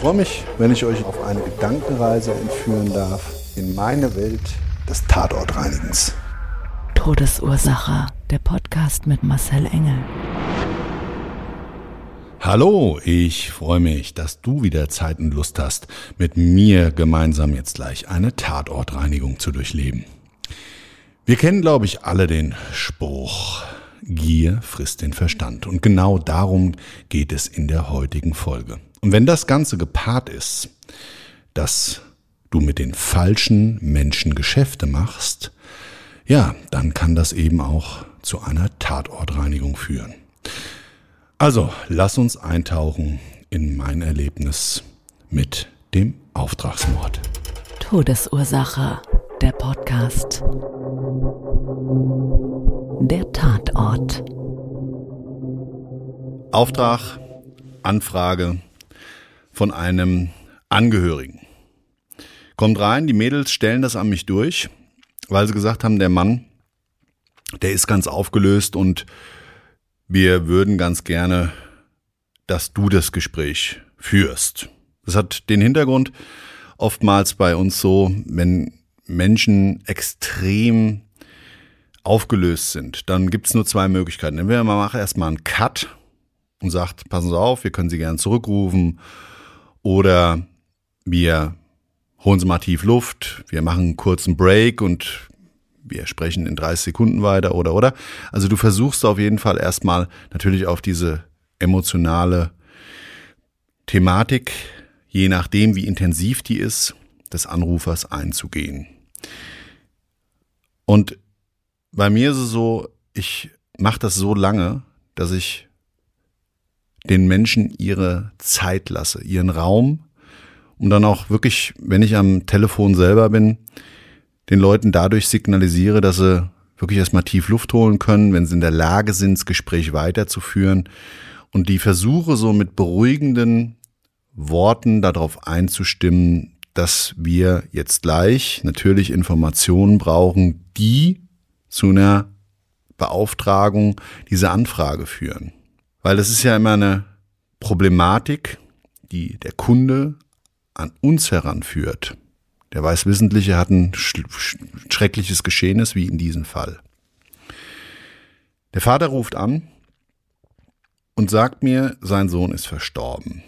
Ich freue mich, wenn ich euch auf eine Gedankenreise entführen darf in meine Welt des Tatortreinigens. Todesursache. Der Podcast mit Marcel Engel. Hallo, ich freue mich, dass du wieder Zeit und Lust hast, mit mir gemeinsam jetzt gleich eine Tatortreinigung zu durchleben. Wir kennen, glaube ich, alle den Spruch, Gier frisst den Verstand. Und genau darum geht es in der heutigen Folge. Und wenn das Ganze gepaart ist, dass du mit den falschen Menschen Geschäfte machst, ja, dann kann das eben auch zu einer Tatortreinigung führen. Also, lass uns eintauchen in mein Erlebnis mit dem Auftragsmord. Todesursache. Der Podcast. Der Tatort. Auftrag, Anfrage von einem Angehörigen. Kommt rein, die Mädels stellen das an mich durch, weil sie gesagt haben, der Mann, der ist ganz aufgelöst und wir würden ganz gerne, dass du das Gespräch führst. Das hat den Hintergrund oftmals bei uns so, wenn Menschen extrem aufgelöst sind, dann gibt's nur zwei Möglichkeiten. Entweder man macht erstmal einen Cut und sagt, passen Sie auf, wir können Sie gerne zurückrufen oder wir holen Sie mal tief Luft, wir machen einen kurzen Break und wir sprechen in 30 Sekunden weiter oder oder. Also du versuchst auf jeden Fall erstmal natürlich auf diese emotionale Thematik, je nachdem wie intensiv die ist, des Anrufers einzugehen. Und bei mir ist es so, ich mache das so lange, dass ich den Menschen ihre Zeit lasse, ihren Raum, um dann auch wirklich, wenn ich am Telefon selber bin, den Leuten dadurch signalisiere, dass sie wirklich erstmal tief Luft holen können, wenn sie in der Lage sind, das Gespräch weiterzuführen und die versuche so mit beruhigenden Worten darauf einzustimmen, dass wir jetzt gleich natürlich Informationen brauchen, die zu einer Beauftragung dieser Anfrage führen. Weil das ist ja immer eine Problematik, die der Kunde an uns heranführt. Der Weißwissentliche hat ein schreckliches Geschehnis wie in diesem Fall. Der Vater ruft an und sagt mir, sein Sohn ist verstorben.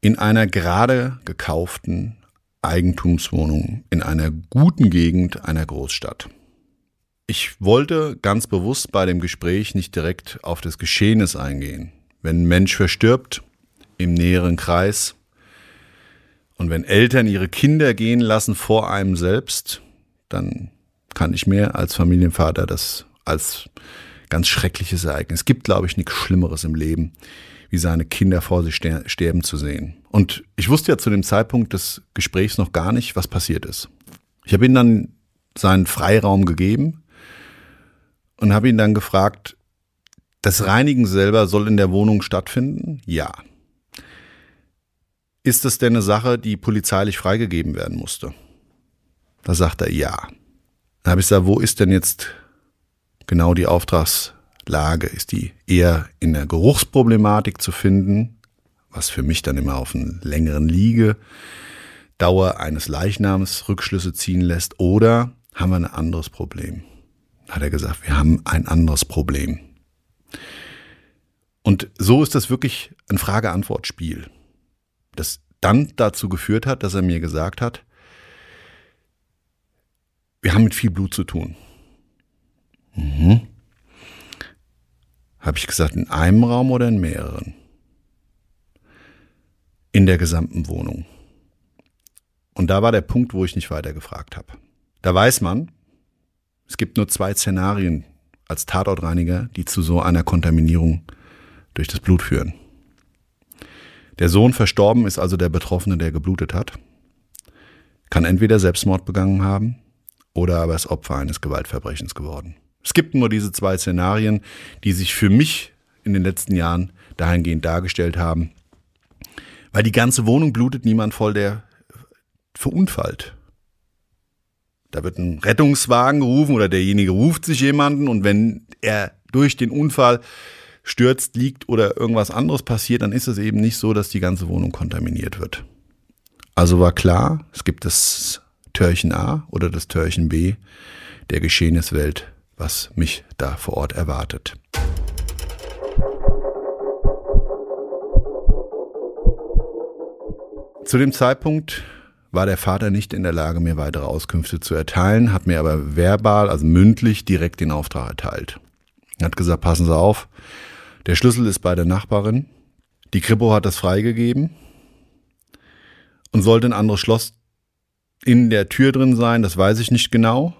In einer gerade gekauften Eigentumswohnung in einer guten Gegend einer Großstadt. Ich wollte ganz bewusst bei dem Gespräch nicht direkt auf das Geschehnis eingehen. Wenn ein Mensch verstirbt im näheren Kreis, und wenn Eltern ihre Kinder gehen lassen vor einem selbst, dann kann ich mir als Familienvater das als ganz schreckliches Ereignis. Es gibt, glaube ich, nichts Schlimmeres im Leben, wie seine Kinder vor sich sterben zu sehen. Und ich wusste ja zu dem Zeitpunkt des Gesprächs noch gar nicht, was passiert ist. Ich habe ihm dann seinen Freiraum gegeben und habe ihn dann gefragt, das Reinigen selber soll in der Wohnung stattfinden? Ja. Ist das denn eine Sache, die polizeilich freigegeben werden musste? Da sagt er ja. Dann habe ich gesagt, wo ist denn jetzt genau die Auftragslage? Ist die eher in der Geruchsproblematik zu finden, was für mich dann immer auf einen längeren Liegedauer eines Leichnams Rückschlüsse ziehen lässt, oder haben wir ein anderes Problem? Hat er gesagt, wir haben ein anderes Problem. Und so ist das wirklich ein Frage-Antwort-Spiel, das dann dazu geführt hat, dass er mir gesagt hat, wir haben mit viel Blut zu tun. Mhm. Habe ich gesagt, in einem Raum oder in mehreren? In der gesamten Wohnung. Und da war der Punkt, wo ich nicht weiter gefragt habe. Da weiß man, es gibt nur zwei Szenarien als Tatortreiniger, die zu so einer Kontaminierung durch das Blut führen. Der Sohn verstorben ist also der Betroffene, der geblutet hat, kann entweder Selbstmord begangen haben oder aber ist Opfer eines Gewaltverbrechens geworden. Es gibt nur diese zwei Szenarien, die sich für mich in den letzten Jahren dahingehend dargestellt haben, weil die ganze Wohnung blutet niemand voll, der verunfallt. Da wird ein Rettungswagen gerufen oder derjenige ruft sich jemanden und wenn er durch den Unfall stürzt, liegt oder irgendwas anderes passiert, dann ist es eben nicht so, dass die ganze Wohnung kontaminiert wird. Also war klar, es gibt das Törchen A oder das Törchen B der Geschehniswelt, was mich da vor Ort erwartet. Zu dem Zeitpunkt war der Vater nicht in der Lage, mir weitere Auskünfte zu erteilen, hat mir aber verbal, also mündlich, direkt den Auftrag erteilt. Er hat gesagt, passen Sie auf, der Schlüssel ist bei der Nachbarin. Die Kripo hat das freigegeben und sollte ein anderes Schloss in der Tür drin sein, das weiß ich nicht genau.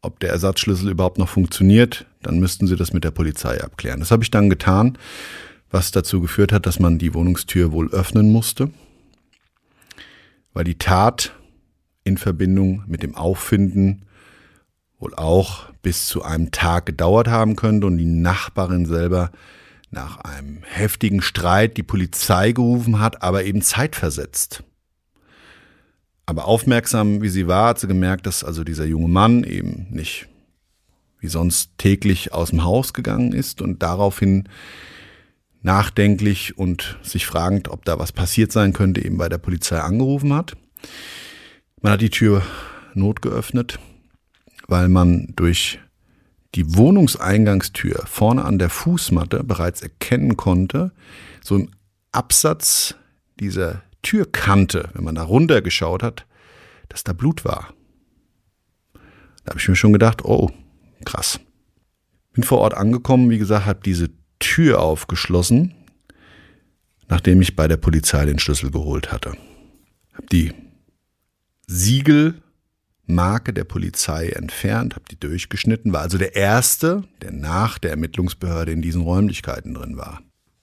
Ob der Ersatzschlüssel überhaupt noch funktioniert, dann müssten Sie das mit der Polizei abklären. Das habe ich dann getan, was dazu geführt hat, dass man die Wohnungstür wohl öffnen musste, weil die Tat in Verbindung mit dem Auffinden wohl auch bis zu einem Tag gedauert haben könnte und die Nachbarin selber nach einem heftigen Streit die Polizei gerufen hat, aber eben zeitversetzt. Aber aufmerksam wie sie war, hat sie gemerkt, dass also dieser junge Mann eben nicht wie sonst täglich aus dem Haus gegangen ist und daraufhin nachdenklich und sich fragend, ob da was passiert sein könnte, eben bei der Polizei angerufen hat. Man hat die Tür not geöffnet, weil man durch die Wohnungseingangstür vorne an der Fußmatte bereits erkennen konnte, so im Absatz dieser Türkante, wenn man da runtergeschaut hat, dass da Blut war. Da habe ich mir schon gedacht, oh, krass. Bin vor Ort angekommen, wie gesagt, habe diese Tür aufgeschlossen, nachdem ich bei der Polizei den Schlüssel geholt hatte. Habe die Siegel Marke der Polizei entfernt, habe die durchgeschnitten, war also der erste, der nach der Ermittlungsbehörde in diesen Räumlichkeiten drin war.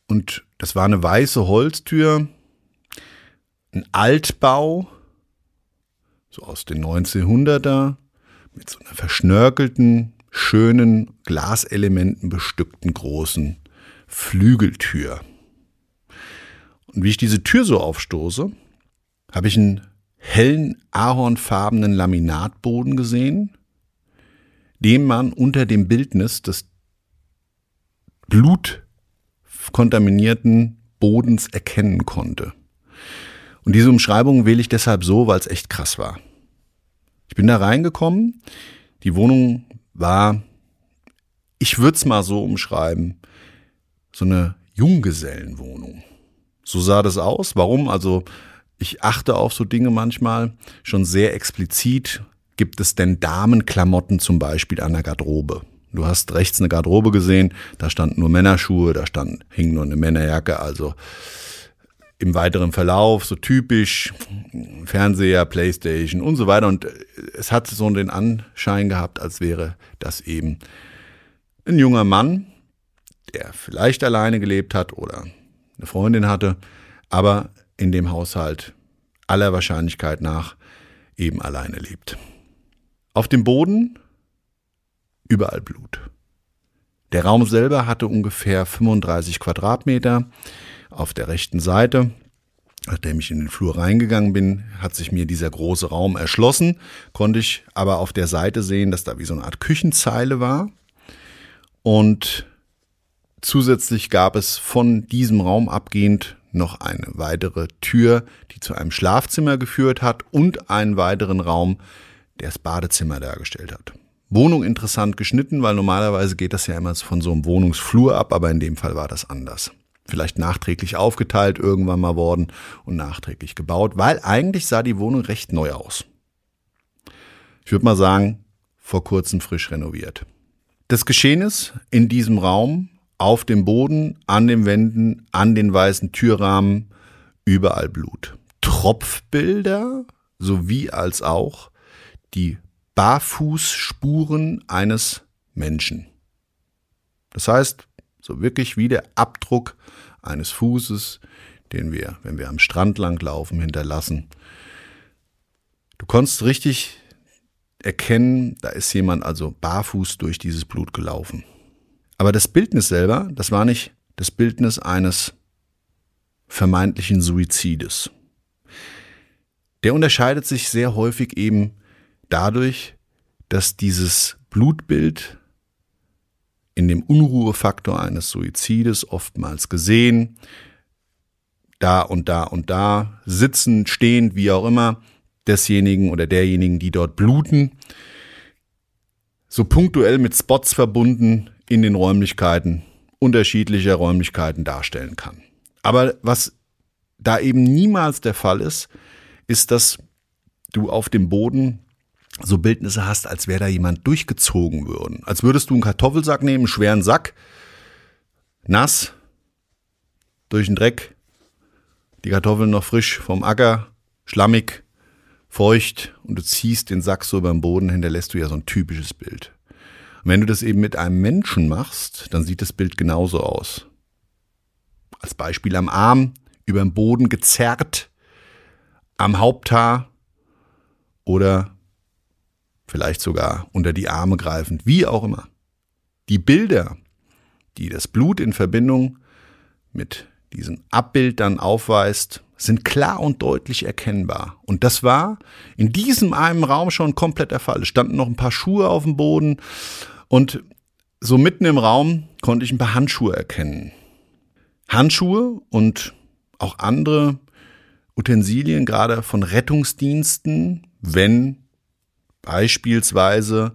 Und das war eine weiße Holztür, ein Altbau, so aus den 1900er, mit so einer verschnörkelten, schönen, Glaselementen bestückten großen Flügeltür. Und wie ich diese Tür so aufstoße, habe ich einen hellen ahornfarbenen Laminatboden gesehen, den man unter dem Bildnis des blutkontaminierten Bodens erkennen konnte. Und diese Umschreibung wähle ich deshalb so, weil es echt krass war. Ich bin da reingekommen, die Wohnung war, ich würde es mal so umschreiben, so eine Junggesellenwohnung. So sah das aus. Warum? Also ich achte auf so Dinge manchmal schon sehr explizit. Gibt es denn Damenklamotten zum Beispiel an der Garderobe? Du hast rechts eine Garderobe gesehen, da standen nur Männerschuhe, da stand, hing nur eine Männerjacke, also im weiteren Verlauf so typisch Fernseher, Playstation und so weiter. Und es hat so den Anschein gehabt, als wäre das eben ein junger Mann, der vielleicht alleine gelebt hat oder eine Freundin hatte, aber in dem Haushalt aller Wahrscheinlichkeit nach eben alleine lebt. Auf dem Boden überall Blut. Der Raum selber hatte ungefähr 35 Quadratmeter. Auf der rechten Seite, nachdem ich in den Flur reingegangen bin, hat sich mir dieser große Raum erschlossen, konnte ich aber auf der Seite sehen, dass da wie so eine Art Küchenzeile war. Und zusätzlich gab es von diesem Raum abgehend noch eine weitere Tür, die zu einem Schlafzimmer geführt hat und einen weiteren Raum, der das Badezimmer dargestellt hat. Wohnung interessant geschnitten, weil normalerweise geht das ja immer von so einem Wohnungsflur ab, aber in dem Fall war das anders. vielleicht nachträglich aufgeteilt irgendwann mal worden und nachträglich gebaut, weil eigentlich sah die Wohnung recht neu aus. Ich würde mal sagen, vor kurzem frisch renoviert. Das Geschehen ist in diesem Raum, auf dem Boden, an den Wänden, an den weißen Türrahmen, überall Blut. Tropfbilder sowie als auch die Barfußspuren eines Menschen. Das heißt, so wirklich wie der Abdruck eines Fußes, den wir, wenn wir am Strand lang laufen, hinterlassen. Du konntest richtig erkennen, da ist jemand also barfuß durch dieses Blut gelaufen. Aber das Bildnis selber, das war nicht das Bildnis eines vermeintlichen Suizides. Der unterscheidet sich sehr häufig eben dadurch, dass dieses Blutbild in dem Unruhefaktor eines Suizides oftmals gesehen, da und da und da, sitzend, stehend, wie auch immer, desjenigen oder derjenigen, die dort bluten, so punktuell mit Spots verbunden in den Räumlichkeiten unterschiedlicher Räumlichkeiten darstellen kann. Aber was da eben niemals der Fall ist, ist, dass du auf dem Boden so Bildnisse hast, als wäre da jemand durchgezogen würden. Als würdest du einen Kartoffelsack nehmen, einen schweren Sack, nass, durch den Dreck, die Kartoffeln noch frisch vom Acker, schlammig, feucht und du ziehst den Sack so beim Boden, hinterlässt du ja so ein typisches Bild. Und wenn du das eben mit einem Menschen machst, dann sieht das Bild genauso aus. Als Beispiel am Arm, über den Boden gezerrt, am Haupthaar oder vielleicht sogar unter die Arme greifend, wie auch immer. Die Bilder, die das Blut in Verbindung mit diesem Abbild dann aufweist, sind klar und deutlich erkennbar. Und das war in diesem einen Raum schon komplett der Fall. Es standen noch ein paar Schuhe auf dem Boden und so mitten im Raum konnte ich ein paar Handschuhe erkennen. Handschuhe und auch andere Utensilien, gerade von Rettungsdiensten, wenn beispielsweise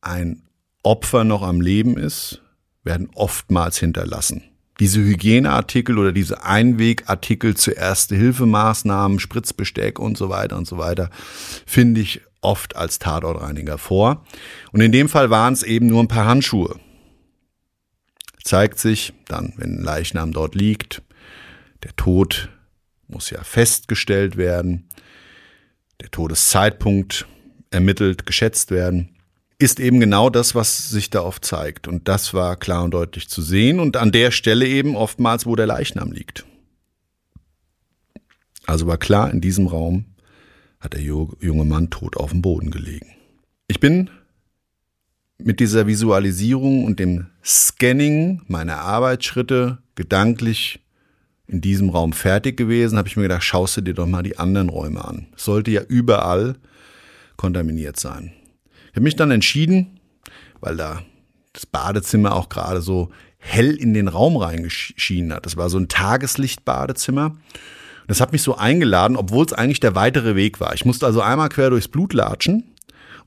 ein Opfer noch am Leben ist, werden oftmals hinterlassen. Diese Hygieneartikel oder diese Einwegartikel zu Erste-Hilfemaßnahmen, Spritzbesteck und so weiter und so weiter, finde ich oft als Tatortreiniger vor. Und in dem Fall waren es eben nur ein paar Handschuhe. Zeigt sich dann, wenn ein Leichnam dort liegt, der Tod muss ja festgestellt werden, der Todeszeitpunkt ermittelt, geschätzt werden, ist eben genau das, was sich da oft zeigt. Und das war klar und deutlich zu sehen und an der Stelle eben oftmals, wo der Leichnam liegt. Also war klar, in diesem Raum hat der junge Mann tot auf dem Boden gelegen. Ich bin mit dieser Visualisierung und dem Scanning meiner Arbeitsschritte gedanklich in diesem Raum fertig gewesen, habe ich mir gedacht, schaust du dir doch mal die anderen Räume an. Es sollte ja überall kontaminiert sein. Ich habe mich dann entschieden, weil da das Badezimmer auch gerade so hell in den Raum reingeschienen hat. Das war so ein Tageslichtbadezimmer. Das hat mich so eingeladen, obwohl es eigentlich der weitere Weg war. Ich musste also einmal quer durchs Blut latschen,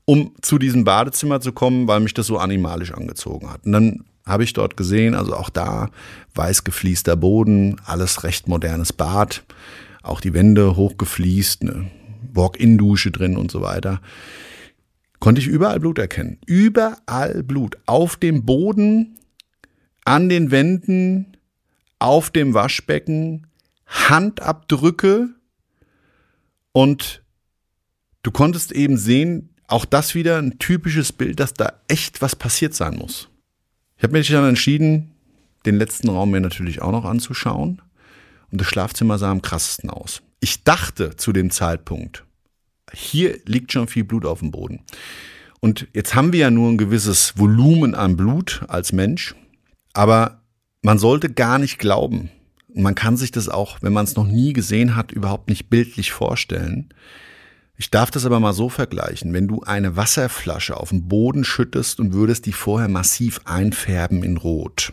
um zu diesem Badezimmer zu kommen, weil mich das so animalisch angezogen hat. Und dann habe ich dort gesehen, also auch da weiß gefliester Boden, alles recht modernes Bad, auch die Wände hochgefliest, eine Walk-in-Dusche drin und so weiter. Konnte ich überall Blut erkennen. Überall Blut. Auf dem Boden, an den Wänden, auf dem Waschbecken, Handabdrücke und du konntest eben sehen, auch das wieder ein typisches Bild, dass da echt was passiert sein muss. Ich habe mich dann entschieden, den letzten Raum mir natürlich auch noch anzuschauen. Und das Schlafzimmer sah am krassesten aus. Ich dachte zu dem Zeitpunkt, hier liegt schon viel Blut auf dem Boden. Und jetzt haben wir ja nur ein gewisses Volumen an Blut als Mensch, aber man sollte gar nicht glauben, man kann sich das auch, wenn man es noch nie gesehen hat, überhaupt nicht bildlich vorstellen. Ich darf das aber mal so vergleichen. Wenn du eine Wasserflasche auf den Boden schüttest und würdest die vorher massiv einfärben in Rot,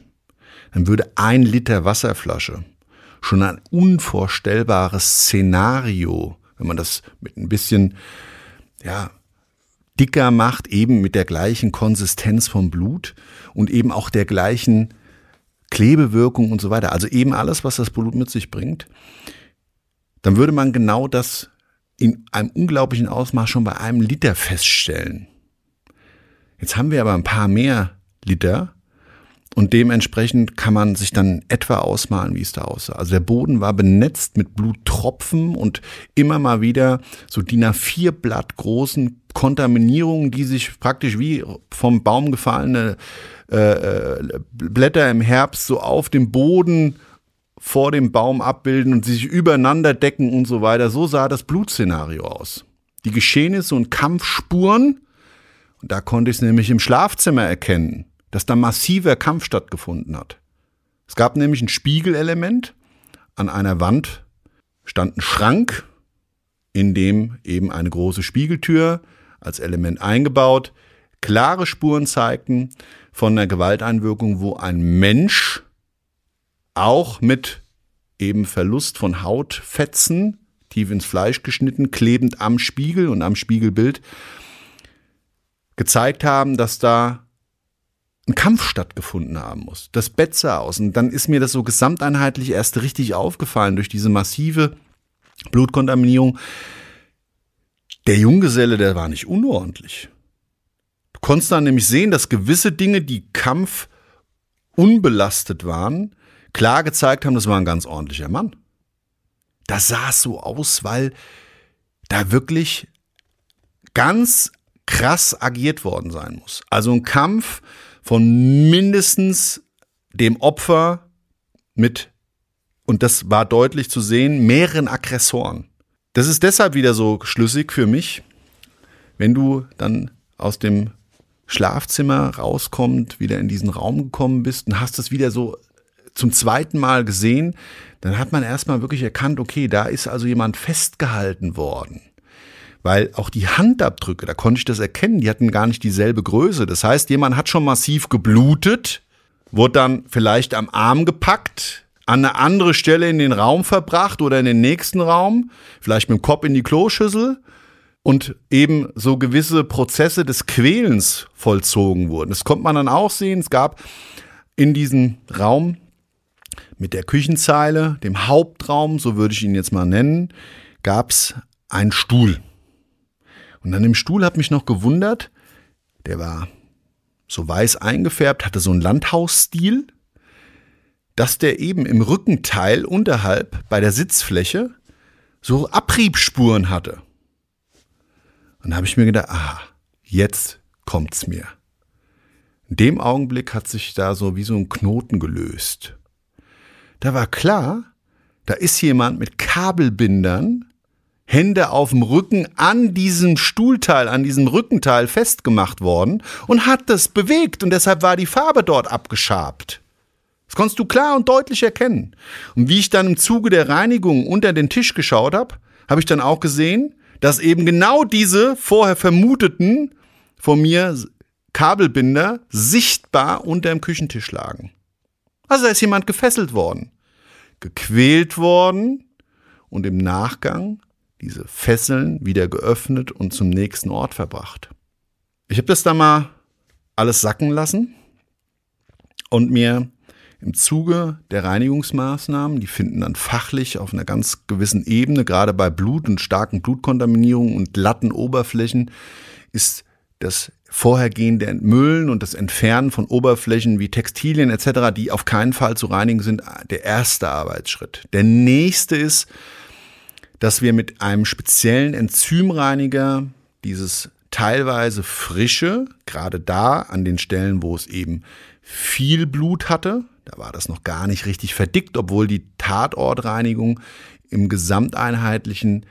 dann würde ein Liter Wasserflasche schon ein unvorstellbares Szenario, wenn man das mit ein bisschen, ja, dicker macht, eben mit der gleichen Konsistenz vom Blut und eben auch der gleichen Klebewirkung und so weiter, also eben alles, was das Blut mit sich bringt, dann würde man genau das in einem unglaublichen Ausmaß schon bei einem Liter feststellen. Jetzt haben wir aber ein paar mehr Liter und dementsprechend kann man sich dann etwa ausmalen, wie es da aussah. Also der Boden war benetzt mit Bluttropfen und immer mal wieder so DIN A4 Blatt großen Kontaminierungen, die sich praktisch wie vom Baum gefallene äh, äh, Blätter im Herbst so auf dem Boden vor dem Baum abbilden und sich übereinander decken und so weiter. So sah das Blutszenario aus. Die Geschehnisse und Kampfspuren, und da konnte ich es nämlich im Schlafzimmer erkennen dass da massiver Kampf stattgefunden hat. Es gab nämlich ein Spiegelelement. An einer Wand stand ein Schrank, in dem eben eine große Spiegeltür als Element eingebaut klare Spuren zeigten von einer Gewalteinwirkung, wo ein Mensch auch mit eben Verlust von Hautfetzen, tief ins Fleisch geschnitten, klebend am Spiegel und am Spiegelbild, gezeigt haben, dass da ein Kampf stattgefunden haben muss. Das Bett sah aus. Und dann ist mir das so gesamteinheitlich erst richtig aufgefallen durch diese massive Blutkontaminierung. Der Junggeselle, der war nicht unordentlich. Du konntest dann nämlich sehen, dass gewisse Dinge, die Kampf unbelastet waren, klar gezeigt haben, das war ein ganz ordentlicher Mann. Das sah so aus, weil da wirklich ganz krass agiert worden sein muss. Also ein Kampf, von mindestens dem Opfer mit, und das war deutlich zu sehen, mehreren Aggressoren. Das ist deshalb wieder so schlüssig für mich, wenn du dann aus dem Schlafzimmer rauskommst, wieder in diesen Raum gekommen bist und hast es wieder so zum zweiten Mal gesehen, dann hat man erstmal wirklich erkannt, okay, da ist also jemand festgehalten worden weil auch die Handabdrücke, da konnte ich das erkennen, die hatten gar nicht dieselbe Größe. Das heißt, jemand hat schon massiv geblutet, wurde dann vielleicht am Arm gepackt, an eine andere Stelle in den Raum verbracht oder in den nächsten Raum, vielleicht mit dem Kopf in die Kloschüssel und eben so gewisse Prozesse des Quälens vollzogen wurden. Das konnte man dann auch sehen. Es gab in diesem Raum mit der Küchenzeile, dem Hauptraum, so würde ich ihn jetzt mal nennen, gab es einen Stuhl. Und an dem Stuhl hat mich noch gewundert, der war so weiß eingefärbt, hatte so einen Landhausstil, dass der eben im Rückenteil unterhalb bei der Sitzfläche so Abriebspuren hatte. Und da habe ich mir gedacht, ah, jetzt kommt's mir. In dem Augenblick hat sich da so wie so ein Knoten gelöst. Da war klar, da ist jemand mit Kabelbindern Hände auf dem Rücken an diesem Stuhlteil, an diesem Rückenteil festgemacht worden und hat das bewegt und deshalb war die Farbe dort abgeschabt. Das konntest du klar und deutlich erkennen. Und wie ich dann im Zuge der Reinigung unter den Tisch geschaut habe, habe ich dann auch gesehen, dass eben genau diese vorher vermuteten von mir Kabelbinder sichtbar unter dem Küchentisch lagen. Also da ist jemand gefesselt worden, gequält worden und im Nachgang diese Fesseln wieder geöffnet und zum nächsten Ort verbracht. Ich habe das da mal alles sacken lassen und mir im Zuge der Reinigungsmaßnahmen, die finden dann fachlich auf einer ganz gewissen Ebene, gerade bei Blut und starken Blutkontaminierungen und glatten Oberflächen, ist das vorhergehende Entmüllen und das Entfernen von Oberflächen wie Textilien etc., die auf keinen Fall zu reinigen sind, der erste Arbeitsschritt. Der nächste ist, dass wir mit einem speziellen Enzymreiniger dieses teilweise frische, gerade da an den Stellen, wo es eben viel Blut hatte, da war das noch gar nicht richtig verdickt, obwohl die Tatortreinigung im gesamteinheitlichen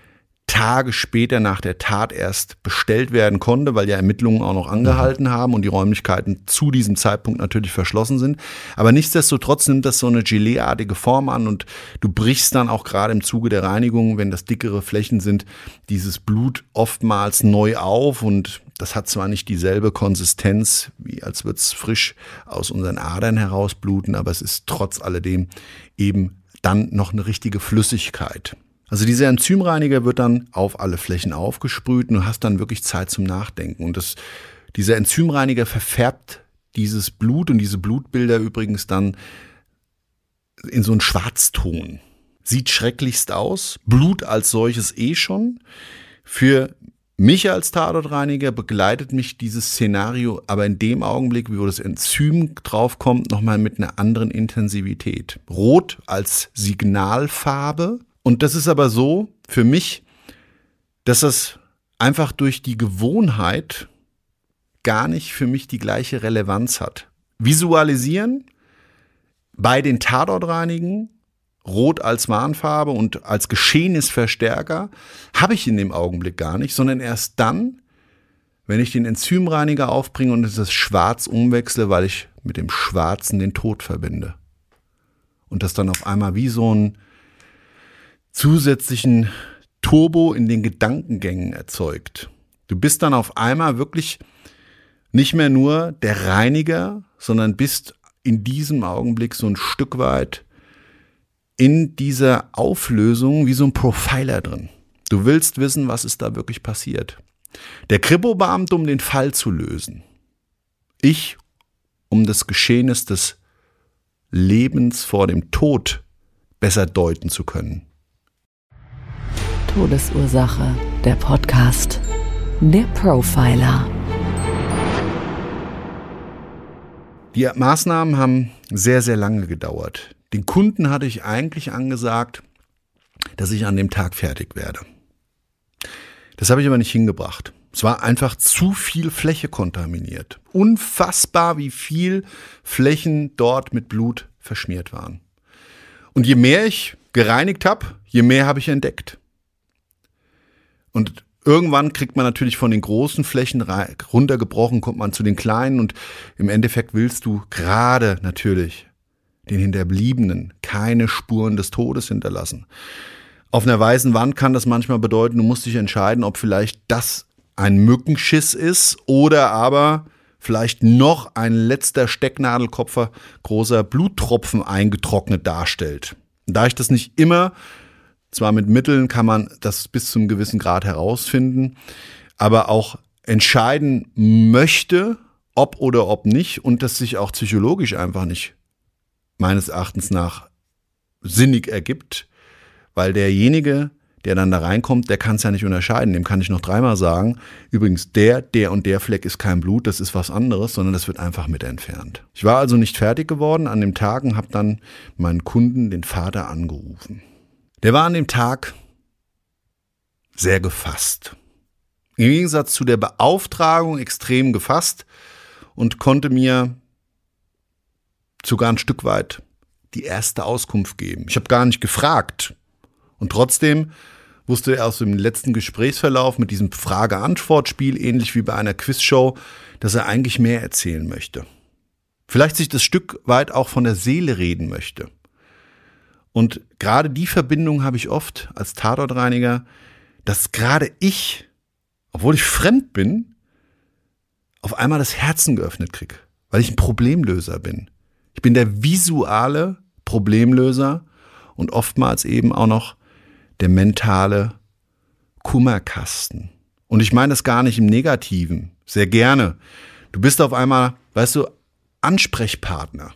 Tage später nach der Tat erst bestellt werden konnte, weil ja Ermittlungen auch noch angehalten haben und die Räumlichkeiten zu diesem Zeitpunkt natürlich verschlossen sind. Aber nichtsdestotrotz nimmt das so eine Geleeartige Form an und du brichst dann auch gerade im Zuge der Reinigung, wenn das dickere Flächen sind, dieses Blut oftmals neu auf und das hat zwar nicht dieselbe Konsistenz, wie als würde es frisch aus unseren Adern herausbluten, aber es ist trotz alledem eben dann noch eine richtige Flüssigkeit. Also dieser Enzymreiniger wird dann auf alle Flächen aufgesprüht und du hast dann wirklich Zeit zum Nachdenken. Und das, dieser Enzymreiniger verfärbt dieses Blut und diese Blutbilder übrigens dann in so einen Schwarzton. Sieht schrecklichst aus, Blut als solches eh schon. Für mich als Tatortreiniger begleitet mich dieses Szenario aber in dem Augenblick, wo das Enzym draufkommt, nochmal mit einer anderen Intensivität. Rot als Signalfarbe. Und das ist aber so für mich, dass das einfach durch die Gewohnheit gar nicht für mich die gleiche Relevanz hat. Visualisieren bei den Tatortreinigen Rot als Warnfarbe und als Geschehnisverstärker habe ich in dem Augenblick gar nicht, sondern erst dann, wenn ich den Enzymreiniger aufbringe und das Schwarz umwechsle, weil ich mit dem Schwarzen den Tod verbinde. Und das dann auf einmal wie so einen zusätzlichen Turbo in den Gedankengängen erzeugt. Du bist dann auf einmal wirklich nicht mehr nur der Reiniger, sondern bist in diesem Augenblick so ein Stück weit in dieser Auflösung wie so ein Profiler drin. Du willst wissen, was ist da wirklich passiert. Der Kripo-Beamte, um den Fall zu lösen. Ich, um das Geschehnis des Lebens vor dem Tod besser deuten zu können. Todesursache, der Podcast. Der Profiler. Die Maßnahmen haben sehr, sehr lange gedauert. Den Kunden hatte ich eigentlich angesagt, dass ich an dem Tag fertig werde. Das habe ich aber nicht hingebracht. Es war einfach zu viel Fläche kontaminiert. Unfassbar, wie viel Flächen dort mit Blut verschmiert waren. Und je mehr ich gereinigt habe, je mehr habe ich entdeckt. Und irgendwann kriegt man natürlich von den großen Flächen runtergebrochen, kommt man zu den kleinen und im Endeffekt willst du gerade natürlich den Hinterbliebenen keine Spuren des Todes hinterlassen. Auf einer weißen Wand kann das manchmal bedeuten, du musst dich entscheiden, ob vielleicht das ein Mückenschiss ist oder aber vielleicht noch ein letzter Stecknadelkopfer großer Bluttropfen eingetrocknet darstellt. Da ich das nicht immer, zwar mit Mitteln kann man das bis zum gewissen Grad herausfinden, aber auch entscheiden möchte, ob oder ob nicht und das sich auch psychologisch einfach nicht meines Erachtens nach sinnig ergibt, weil derjenige, der dann da reinkommt, der kann es ja nicht unterscheiden. Dem kann ich noch dreimal sagen, übrigens, der, der und der Fleck ist kein Blut, das ist was anderes, sondern das wird einfach mit entfernt. Ich war also nicht fertig geworden an dem Tag und habe dann meinen Kunden, den Vater, angerufen. Der war an dem Tag sehr gefasst. Im Gegensatz zu der Beauftragung extrem gefasst und konnte mir sogar ein Stück weit die erste Auskunft geben. Ich habe gar nicht gefragt. Und trotzdem wusste er aus dem letzten Gesprächsverlauf mit diesem Frage-Antwort-Spiel, ähnlich wie bei einer Quizshow, dass er eigentlich mehr erzählen möchte. Vielleicht sich das Stück weit auch von der Seele reden möchte. Und gerade die Verbindung habe ich oft als Tatortreiniger, dass gerade ich, obwohl ich fremd bin, auf einmal das Herzen geöffnet kriege, weil ich ein Problemlöser bin. Ich bin der visuale Problemlöser und oftmals eben auch noch der mentale Kummerkasten. Und ich meine das gar nicht im Negativen, sehr gerne. Du bist auf einmal, weißt du, Ansprechpartner.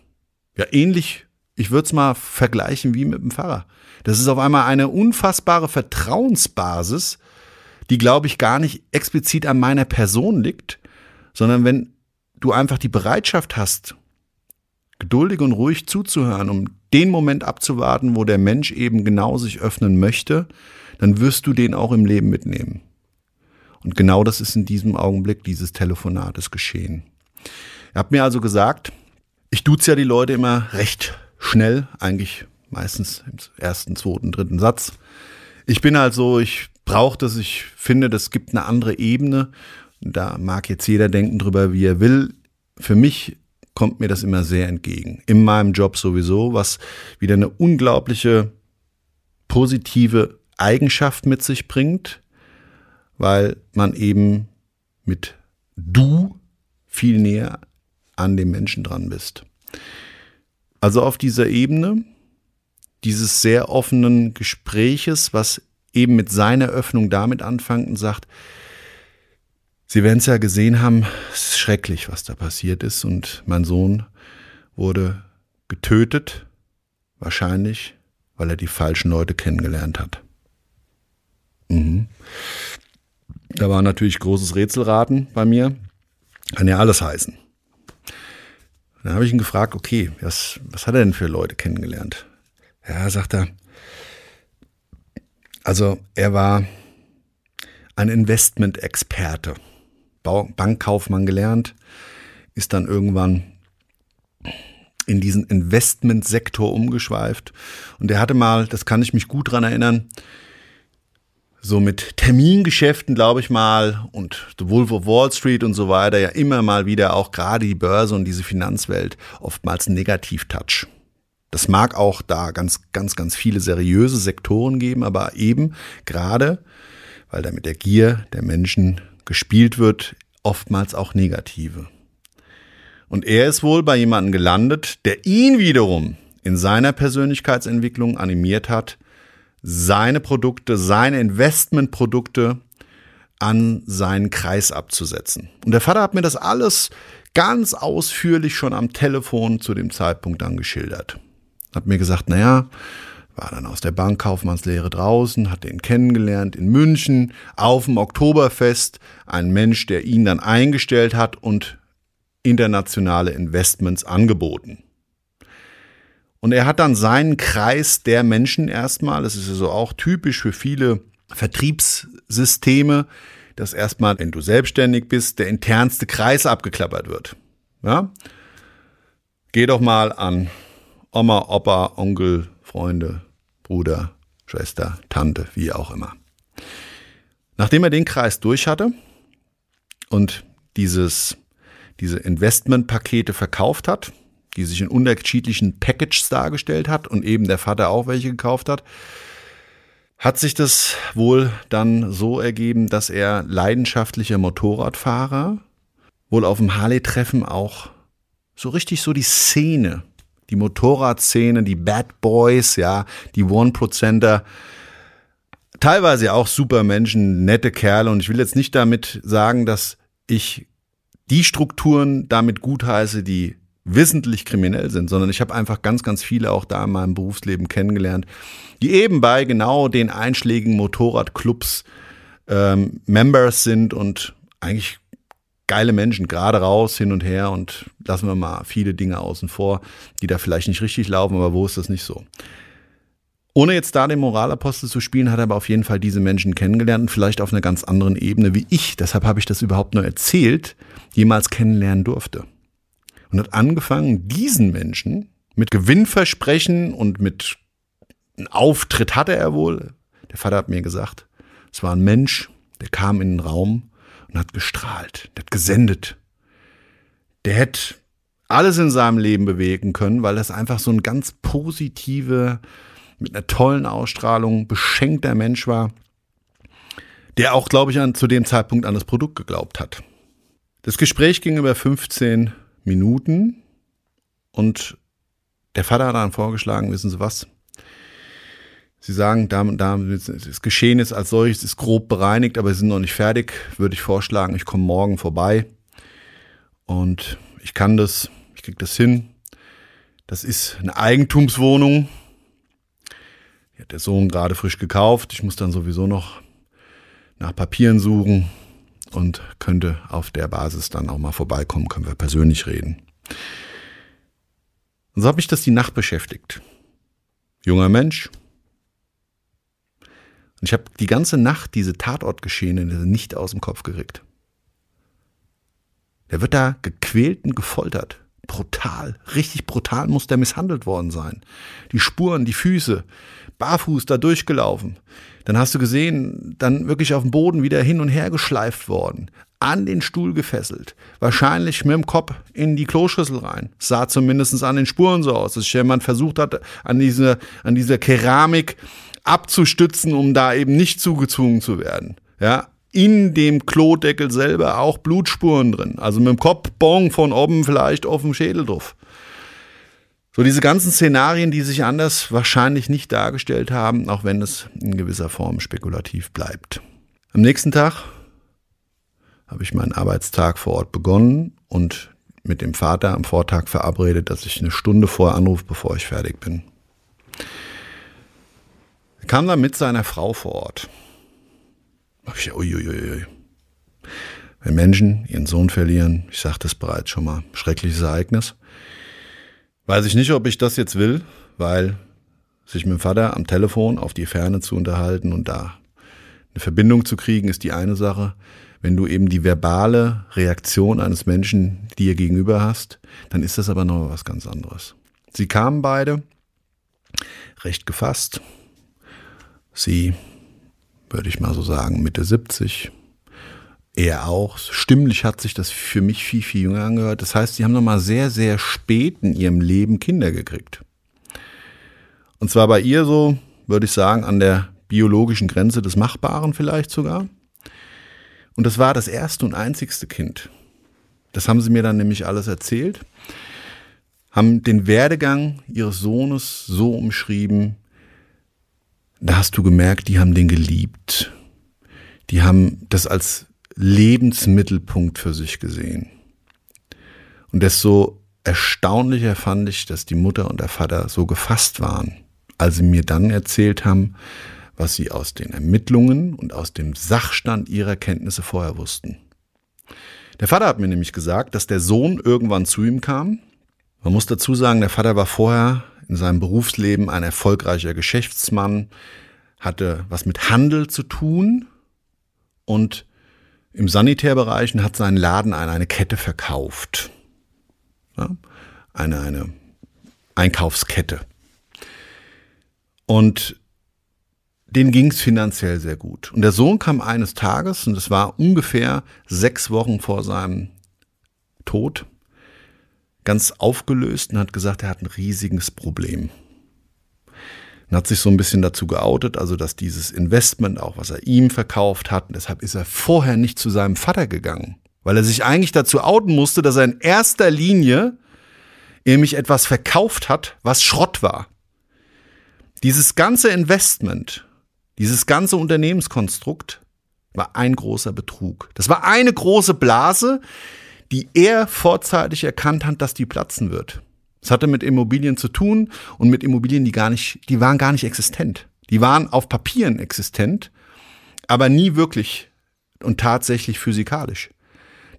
Ja, ähnlich, ich würde es mal vergleichen wie mit dem Pfarrer. Das ist auf einmal eine unfassbare Vertrauensbasis, die, glaube ich, gar nicht explizit an meiner Person liegt, sondern wenn du einfach die Bereitschaft hast, geduldig und ruhig zuzuhören, um den Moment abzuwarten, wo der Mensch eben genau sich öffnen möchte, dann wirst du den auch im Leben mitnehmen. Und genau das ist in diesem Augenblick dieses Telefonates geschehen. Er hat mir also gesagt, ich duze ja die Leute immer recht schnell, eigentlich meistens im ersten, zweiten, dritten Satz. Ich bin also, ich brauche das, ich finde, das gibt eine andere Ebene. Da mag jetzt jeder denken drüber, wie er will. Für mich kommt mir das immer sehr entgegen. In meinem Job sowieso, was wieder eine unglaubliche positive Eigenschaft mit sich bringt, weil man eben mit du viel näher an dem Menschen dran bist. Also auf dieser Ebene dieses sehr offenen Gespräches, was eben mit seiner Öffnung damit anfängt und sagt, Sie werden es ja gesehen haben, es ist schrecklich, was da passiert ist. Und mein Sohn wurde getötet, Wahrscheinlich, weil er die falschen Leute kennengelernt hat. Mhm. Da war natürlich großes Rätselraten bei mir. Kann ja alles heißen. Dann habe ich ihn gefragt, okay, was, was hat er denn für Leute kennengelernt? Ja, sagt er, also er war ein Investment-Experte, Bankkaufmann gelernt, ist dann irgendwann in diesen Investmentsektor umgeschweift. Und er hatte mal, das kann ich mich gut dran erinnern, so mit Termingeschäften, glaube ich mal, und The Wolf of Wall Street und so weiter, ja immer mal wieder auch gerade die Börse und diese Finanzwelt oftmals Negativ-Touch. Das mag auch da ganz, ganz, ganz viele seriöse Sektoren geben, aber eben gerade, weil da mit der Gier der Menschen gespielt wird, oftmals auch negative. Und er ist wohl bei jemandem gelandet, der ihn wiederum in seiner Persönlichkeitsentwicklung animiert hat, seine Produkte, seine Investmentprodukte an seinen Kreis abzusetzen. Und der Vater hat mir das alles ganz ausführlich schon am Telefon zu dem Zeitpunkt dann geschildert. Hat mir gesagt, naja, war dann aus der Bankkaufmannslehre draußen, hat ihn kennengelernt in München auf dem Oktoberfest, ein Mensch, der ihn dann eingestellt hat und internationale Investments angeboten. Und er hat dann seinen Kreis der Menschen erstmal, das ist ja so auch typisch für viele Vertriebssysteme, dass erstmal, wenn du selbstständig bist, der internste Kreis abgeklappert wird. Ja? Geh doch mal an Oma, Opa, Onkel, Freunde, Bruder, Schwester, Tante, wie auch immer. Nachdem er den Kreis durch hatte und dieses, diese Investmentpakete verkauft hat, die sich in unterschiedlichen Packages dargestellt hat und eben der Vater auch welche gekauft hat, hat sich das wohl dann so ergeben, dass er leidenschaftlicher Motorradfahrer wohl auf dem Harley-Treffen auch so richtig so die Szene, die Motorradszene, die Bad Boys, ja, die One-Prozenter, teilweise auch super Menschen, nette Kerle. Und ich will jetzt nicht damit sagen, dass ich die Strukturen damit gutheiße, die wissentlich kriminell sind, sondern ich habe einfach ganz, ganz viele auch da in meinem Berufsleben kennengelernt, die eben bei genau den einschlägigen Motorradclubs ähm, Members sind und eigentlich geile Menschen, gerade raus, hin und her und lassen wir mal viele Dinge außen vor, die da vielleicht nicht richtig laufen, aber wo ist das nicht so? Ohne jetzt da den Moralapostel zu spielen, hat er aber auf jeden Fall diese Menschen kennengelernt und vielleicht auf einer ganz anderen Ebene wie ich, deshalb habe ich das überhaupt nur erzählt, jemals kennenlernen durfte und hat angefangen, diesen Menschen mit Gewinnversprechen und mit einem Auftritt hatte er wohl. Der Vater hat mir gesagt, es war ein Mensch, der kam in den Raum und hat gestrahlt, der hat gesendet. Der hätte alles in seinem Leben bewegen können, weil das einfach so ein ganz positive, mit einer tollen Ausstrahlung beschenkter Mensch war, der auch, glaube ich, an, zu dem Zeitpunkt an das Produkt geglaubt hat. Das Gespräch ging über 15 Minuten und der Vater hat dann vorgeschlagen, wissen Sie was? Sie sagen, da, da, das Geschehen ist als solches ist grob bereinigt, aber Sie sind noch nicht fertig. Würde ich vorschlagen, ich komme morgen vorbei und ich kann das, ich kriege das hin. Das ist eine Eigentumswohnung. Die hat der Sohn gerade frisch gekauft. Ich muss dann sowieso noch nach Papieren suchen und könnte auf der Basis dann auch mal vorbeikommen, können wir persönlich reden. Und so habe mich das die Nacht beschäftigt. Junger Mensch. Und ich habe die ganze Nacht diese Tatortgeschehene nicht aus dem Kopf gekriegt. Der wird da gequält und gefoltert. Brutal, richtig brutal muss der misshandelt worden sein. Die Spuren, die Füße, barfuß da durchgelaufen. Dann hast du gesehen, dann wirklich auf dem Boden wieder hin und her geschleift worden, an den Stuhl gefesselt, wahrscheinlich mit dem Kopf in die Kloschüssel rein. Sah zumindest an den Spuren so aus, dass jemand versucht hat, an dieser, an dieser Keramik abzustützen, um da eben nicht zugezogen zu werden. Ja, in dem Klodeckel selber auch Blutspuren drin. Also mit dem Kopf, Bong von oben vielleicht auf dem Schädel drauf. So diese ganzen Szenarien, die sich anders wahrscheinlich nicht dargestellt haben, auch wenn es in gewisser Form spekulativ bleibt. Am nächsten Tag habe ich meinen Arbeitstag vor Ort begonnen und mit dem Vater am Vortag verabredet, dass ich eine Stunde vorher anrufe, bevor ich fertig bin. Kam dann mit seiner Frau vor Ort. Ich, uiuiui. Wenn Menschen ihren Sohn verlieren, ich sagte es bereits schon mal, schreckliches Ereignis. Weiß ich nicht, ob ich das jetzt will, weil sich mit dem Vater am Telefon auf die Ferne zu unterhalten und da eine Verbindung zu kriegen, ist die eine Sache. Wenn du eben die verbale Reaktion eines Menschen dir gegenüber hast, dann ist das aber noch was ganz anderes. Sie kamen beide recht gefasst. Sie, würde ich mal so sagen, Mitte 70. Er auch. Stimmlich hat sich das für mich viel, viel jünger angehört. Das heißt, sie haben nochmal sehr, sehr spät in ihrem Leben Kinder gekriegt. Und zwar bei ihr so, würde ich sagen, an der biologischen Grenze des Machbaren vielleicht sogar. Und das war das erste und einzigste Kind. Das haben sie mir dann nämlich alles erzählt, haben den Werdegang ihres Sohnes so umschrieben, da hast du gemerkt, die haben den geliebt. Die haben das als Lebensmittelpunkt für sich gesehen. Und desto erstaunlicher fand ich, dass die Mutter und der Vater so gefasst waren als sie mir dann erzählt haben, was sie aus den Ermittlungen und aus dem Sachstand ihrer Kenntnisse vorher wussten. Der Vater hat mir nämlich gesagt, dass der Sohn irgendwann zu ihm kam. Man muss dazu sagen, der Vater war vorher in seinem Berufsleben ein erfolgreicher Geschäftsmann, hatte was mit Handel zu tun und im Sanitärbereich und hat seinen Laden an eine Kette verkauft. Ja, eine, eine Einkaufskette. Und denen ging es finanziell sehr gut. Und der Sohn kam eines Tages, und es war ungefähr sechs Wochen vor seinem Tod, ganz aufgelöst und hat gesagt, er hat ein riesiges Problem. Und hat sich so ein bisschen dazu geoutet, also dass dieses Investment, auch was er ihm verkauft hat, deshalb ist er vorher nicht zu seinem Vater gegangen, weil er sich eigentlich dazu outen musste, dass er in erster Linie nämlich etwas verkauft hat, was Schrott war. Dieses ganze Investment, dieses ganze Unternehmenskonstrukt war ein großer Betrug. Das war eine große Blase, die er vorzeitig erkannt hat, dass die platzen wird. Es hatte mit Immobilien zu tun und mit Immobilien, die gar nicht, die waren gar nicht existent. Die waren auf Papieren existent, aber nie wirklich und tatsächlich physikalisch.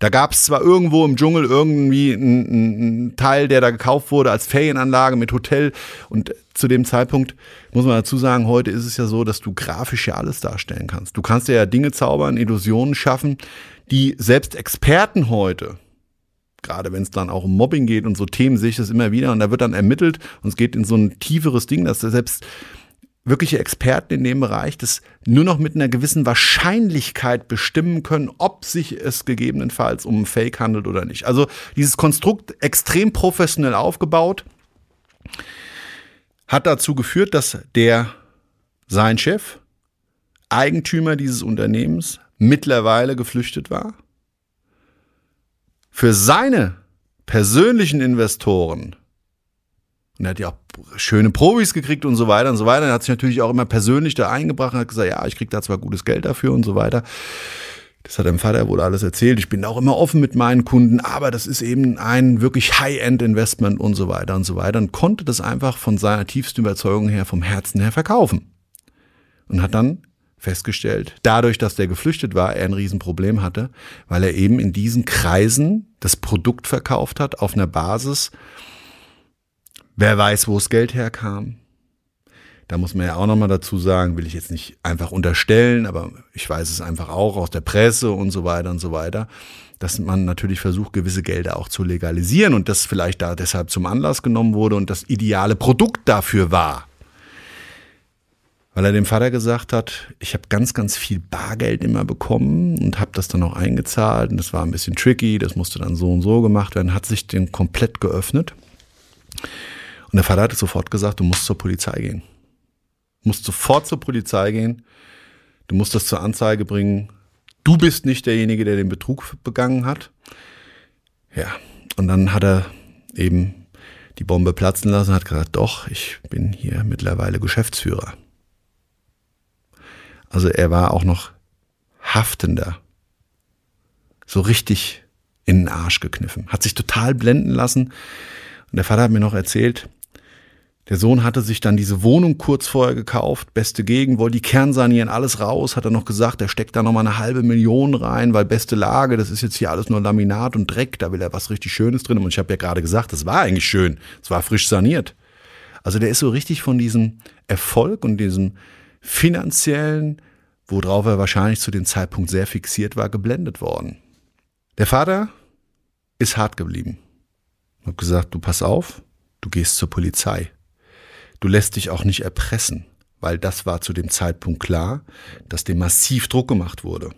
Da gab es zwar irgendwo im Dschungel irgendwie einen, Teil, der da gekauft wurde als Ferienanlage mit Hotel und zu dem Zeitpunkt muss man dazu sagen, heute ist es ja so, dass du grafisch ja alles darstellen kannst. Du kannst ja Dinge zaubern, Illusionen schaffen, die selbst Experten heute gerade wenn es dann auch um Mobbing geht und so Themen, sehe ich das immer wieder und da wird dann ermittelt und es geht in so ein tieferes Ding, dass selbst wirkliche Experten in dem Bereich das nur noch mit einer gewissen Wahrscheinlichkeit bestimmen können, ob sich es gegebenenfalls um Fake handelt oder nicht. Also dieses Konstrukt extrem professionell aufgebaut hat dazu geführt, dass der sein Chef, Eigentümer dieses Unternehmens, mittlerweile geflüchtet war. Für seine persönlichen Investoren und er hat ja auch schöne Profis gekriegt und so weiter und so weiter. Er hat sich natürlich auch immer persönlich da eingebracht und hat gesagt, ja, ich krieg da zwar gutes Geld dafür und so weiter. Das hat dem Vater wohl alles erzählt. Ich bin auch immer offen mit meinen Kunden, aber das ist eben ein wirklich High-End-Investment und so weiter und so weiter und konnte das einfach von seiner tiefsten Überzeugung her, vom Herzen her verkaufen. Und hat dann festgestellt, dadurch, dass der geflüchtet war, er ein Riesenproblem hatte, weil er eben in diesen Kreisen das Produkt verkauft hat auf einer Basis, Wer weiß, wo das Geld herkam. Da muss man ja auch nochmal dazu sagen, will ich jetzt nicht einfach unterstellen, aber ich weiß es einfach auch aus der Presse und so weiter und so weiter, dass man natürlich versucht, gewisse Gelder auch zu legalisieren und das vielleicht da deshalb zum Anlass genommen wurde und das ideale Produkt dafür war. Weil er dem Vater gesagt hat, ich habe ganz, ganz viel Bargeld immer bekommen und habe das dann auch eingezahlt und das war ein bisschen tricky, das musste dann so und so gemacht werden, hat sich den komplett geöffnet und der Vater hat sofort gesagt, du musst zur Polizei gehen. Du musst sofort zur Polizei gehen. Du musst das zur Anzeige bringen. Du bist nicht derjenige, der den Betrug begangen hat. Ja, und dann hat er eben die Bombe platzen lassen und hat gesagt, doch, ich bin hier mittlerweile Geschäftsführer. Also er war auch noch haftender. So richtig in den Arsch gekniffen. Hat sich total blenden lassen. Und der Vater hat mir noch erzählt, Der Sohn hatte sich dann diese Wohnung kurz vorher gekauft, beste Gegend, wollte die Kern sanieren, alles raus, hat er noch gesagt, er steckt da nochmal eine halbe Million rein, weil beste Lage, das ist jetzt hier alles nur Laminat und Dreck, da will er was richtig Schönes drin. Und ich habe ja gerade gesagt, das war eigentlich schön, es war frisch saniert. Also der ist so richtig von diesem Erfolg und diesem finanziellen, worauf er wahrscheinlich zu dem Zeitpunkt sehr fixiert war, geblendet worden. Der Vater ist hart geblieben. Hab gesagt, du pass auf, du gehst zur Polizei. Du lässt dich auch nicht erpressen, weil das war zu dem Zeitpunkt klar, dass dem massiv Druck gemacht wurde.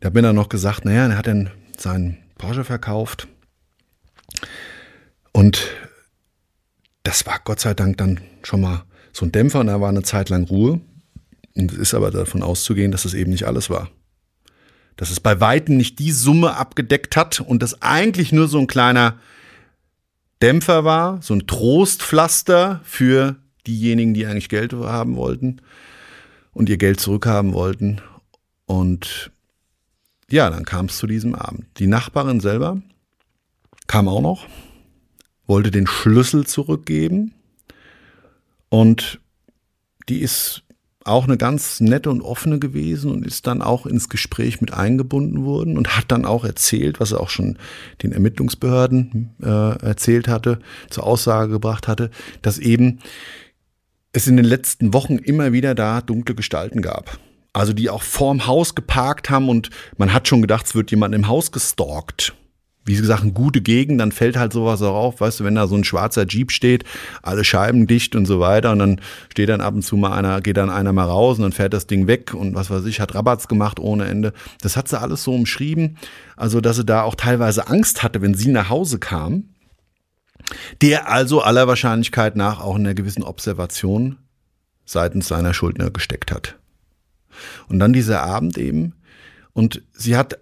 Da bin er noch gesagt, naja, er hat dann seinen Porsche verkauft. Und das war Gott sei Dank dann schon mal so ein Dämpfer und da war eine Zeit lang Ruhe. Und es ist aber davon auszugehen, dass es eben nicht alles war. Dass es bei Weitem nicht die Summe abgedeckt hat und das eigentlich nur so ein kleiner Dämpfer war, so ein Trostpflaster für diejenigen, die eigentlich Geld haben wollten und ihr Geld zurückhaben wollten. Und ja, dann kam es zu diesem Abend. Die Nachbarin selber kam auch noch, wollte den Schlüssel zurückgeben und die ist auch eine ganz nette und offene gewesen und ist dann auch ins Gespräch mit eingebunden worden und hat dann auch erzählt, was er auch schon den Ermittlungsbehörden äh, erzählt hatte, zur Aussage gebracht hatte, dass eben es in den letzten Wochen immer wieder da dunkle Gestalten gab. Also die auch vorm Haus geparkt haben und man hat schon gedacht, es wird jemand im Haus gestalkt wie gesagt, eine gute Gegend, dann fällt halt sowas auch auf, weißt du, wenn da so ein schwarzer Jeep steht, alle Scheiben dicht und so weiter und dann steht dann ab und zu mal einer, geht dann einer mal raus und dann fährt das Ding weg und was weiß ich, hat Rabatz gemacht ohne Ende. Das hat sie alles so umschrieben, also dass sie da auch teilweise Angst hatte, wenn sie nach Hause kam, der also aller Wahrscheinlichkeit nach auch in einer gewissen Observation seitens seiner Schuldner gesteckt hat. Und dann dieser Abend eben und sie hat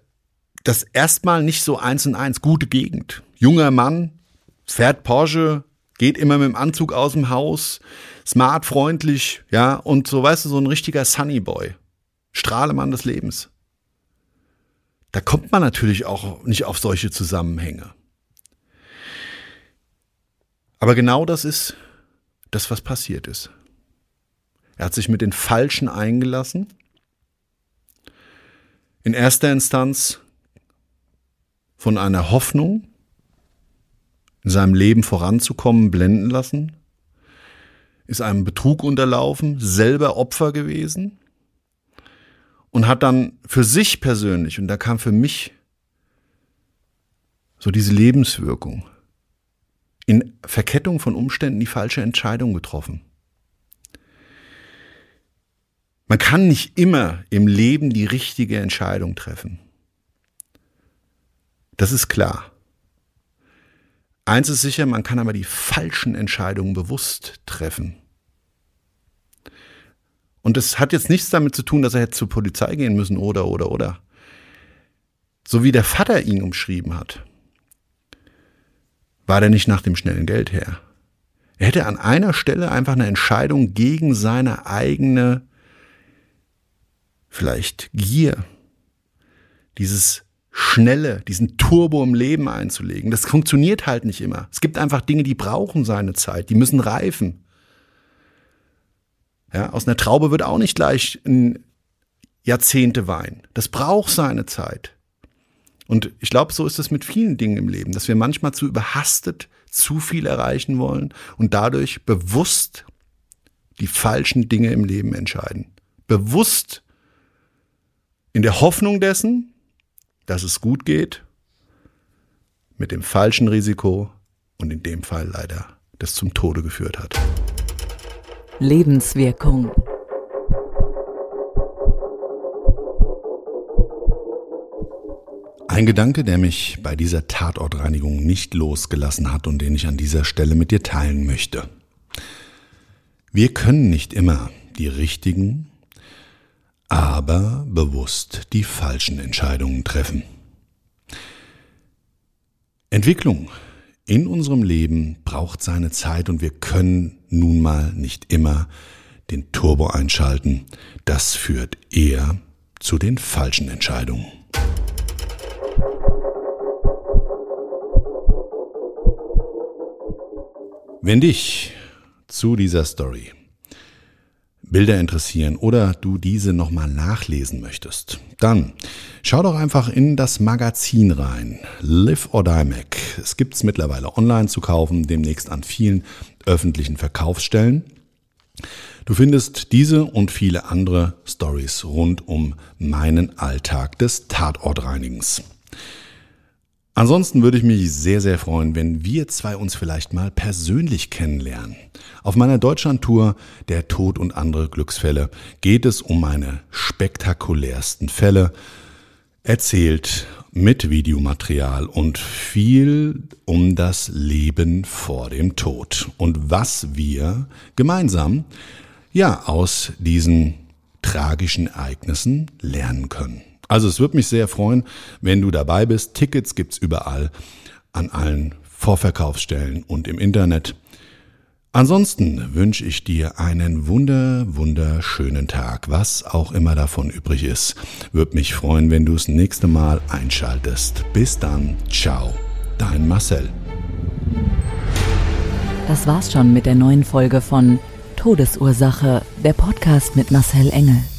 das erstmal nicht so eins und eins. Gute Gegend. Junger Mann, fährt Porsche, geht immer mit dem Anzug aus dem Haus, smart, freundlich, ja, und so, weißt du, so ein richtiger Sunny Boy. Strahlemann des Lebens. Da kommt man natürlich auch nicht auf solche Zusammenhänge. Aber genau das ist das, was passiert ist. Er hat sich mit den Falschen eingelassen. In erster Instanz von einer Hoffnung, in seinem Leben voranzukommen, blenden lassen? Ist einem Betrug unterlaufen, selber Opfer gewesen? Und hat dann für sich persönlich, und da kam für mich so diese Lebenswirkung, in Verkettung von Umständen die falsche Entscheidung getroffen. Man kann nicht immer im Leben die richtige Entscheidung treffen. Das ist klar. Eins ist sicher, man kann aber die falschen Entscheidungen bewusst treffen. Und es hat jetzt nichts damit zu tun, dass er hätte zur Polizei gehen müssen oder, oder, oder. So wie der Vater ihn umschrieben hat, war der nicht nach dem schnellen Geld her. Er hätte an einer Stelle einfach eine Entscheidung gegen seine eigene, vielleicht Gier, dieses Schnelle, diesen Turbo im Leben einzulegen. Das funktioniert halt nicht immer. Es gibt einfach Dinge, die brauchen seine Zeit, die müssen reifen. Ja, aus einer Traube wird auch nicht gleich ein Jahrzehnte Wein. Das braucht seine Zeit. Und ich glaube, so ist es mit vielen Dingen im Leben, dass wir manchmal zu überhastet zu viel erreichen wollen und dadurch bewusst die falschen Dinge im Leben entscheiden. Bewusst in der Hoffnung dessen, dass es gut geht, mit dem falschen Risiko und in dem Fall leider das zum Tode geführt hat. Lebenswirkung. Ein Gedanke, der mich bei dieser Tatortreinigung nicht losgelassen hat und den ich an dieser Stelle mit dir teilen möchte. Wir können nicht immer die richtigen aber bewusst die falschen Entscheidungen treffen. Entwicklung in unserem Leben braucht seine Zeit und wir können nun mal nicht immer den Turbo einschalten. Das führt eher zu den falschen Entscheidungen. Wenn dich zu dieser Story Bilder interessieren oder du diese nochmal nachlesen möchtest, dann schau doch einfach in das Magazin rein. Live or Die Mac. Es gibt es mittlerweile online zu kaufen, demnächst an vielen öffentlichen Verkaufsstellen. Du findest diese und viele andere Stories rund um meinen Alltag des Tatortreinigens. Ansonsten würde ich mich sehr, sehr freuen, wenn wir zwei uns vielleicht mal persönlich kennenlernen. Auf meiner Deutschlandtour Der Tod und andere Glücksfälle geht es um meine spektakulärsten Fälle, erzählt mit Videomaterial und viel um das Leben vor dem Tod und was wir gemeinsam ja aus diesen tragischen Ereignissen lernen können. Also es würde mich sehr freuen, wenn du dabei bist. Tickets gibt's überall an allen Vorverkaufsstellen und im Internet. Ansonsten wünsche ich dir einen wunder, wunderschönen Tag. Was auch immer davon übrig ist, würde mich freuen, wenn du das nächste Mal einschaltest. Bis dann. Ciao. Dein Marcel. Das war's schon mit der neuen Folge von Todesursache, der Podcast mit Marcel Engel.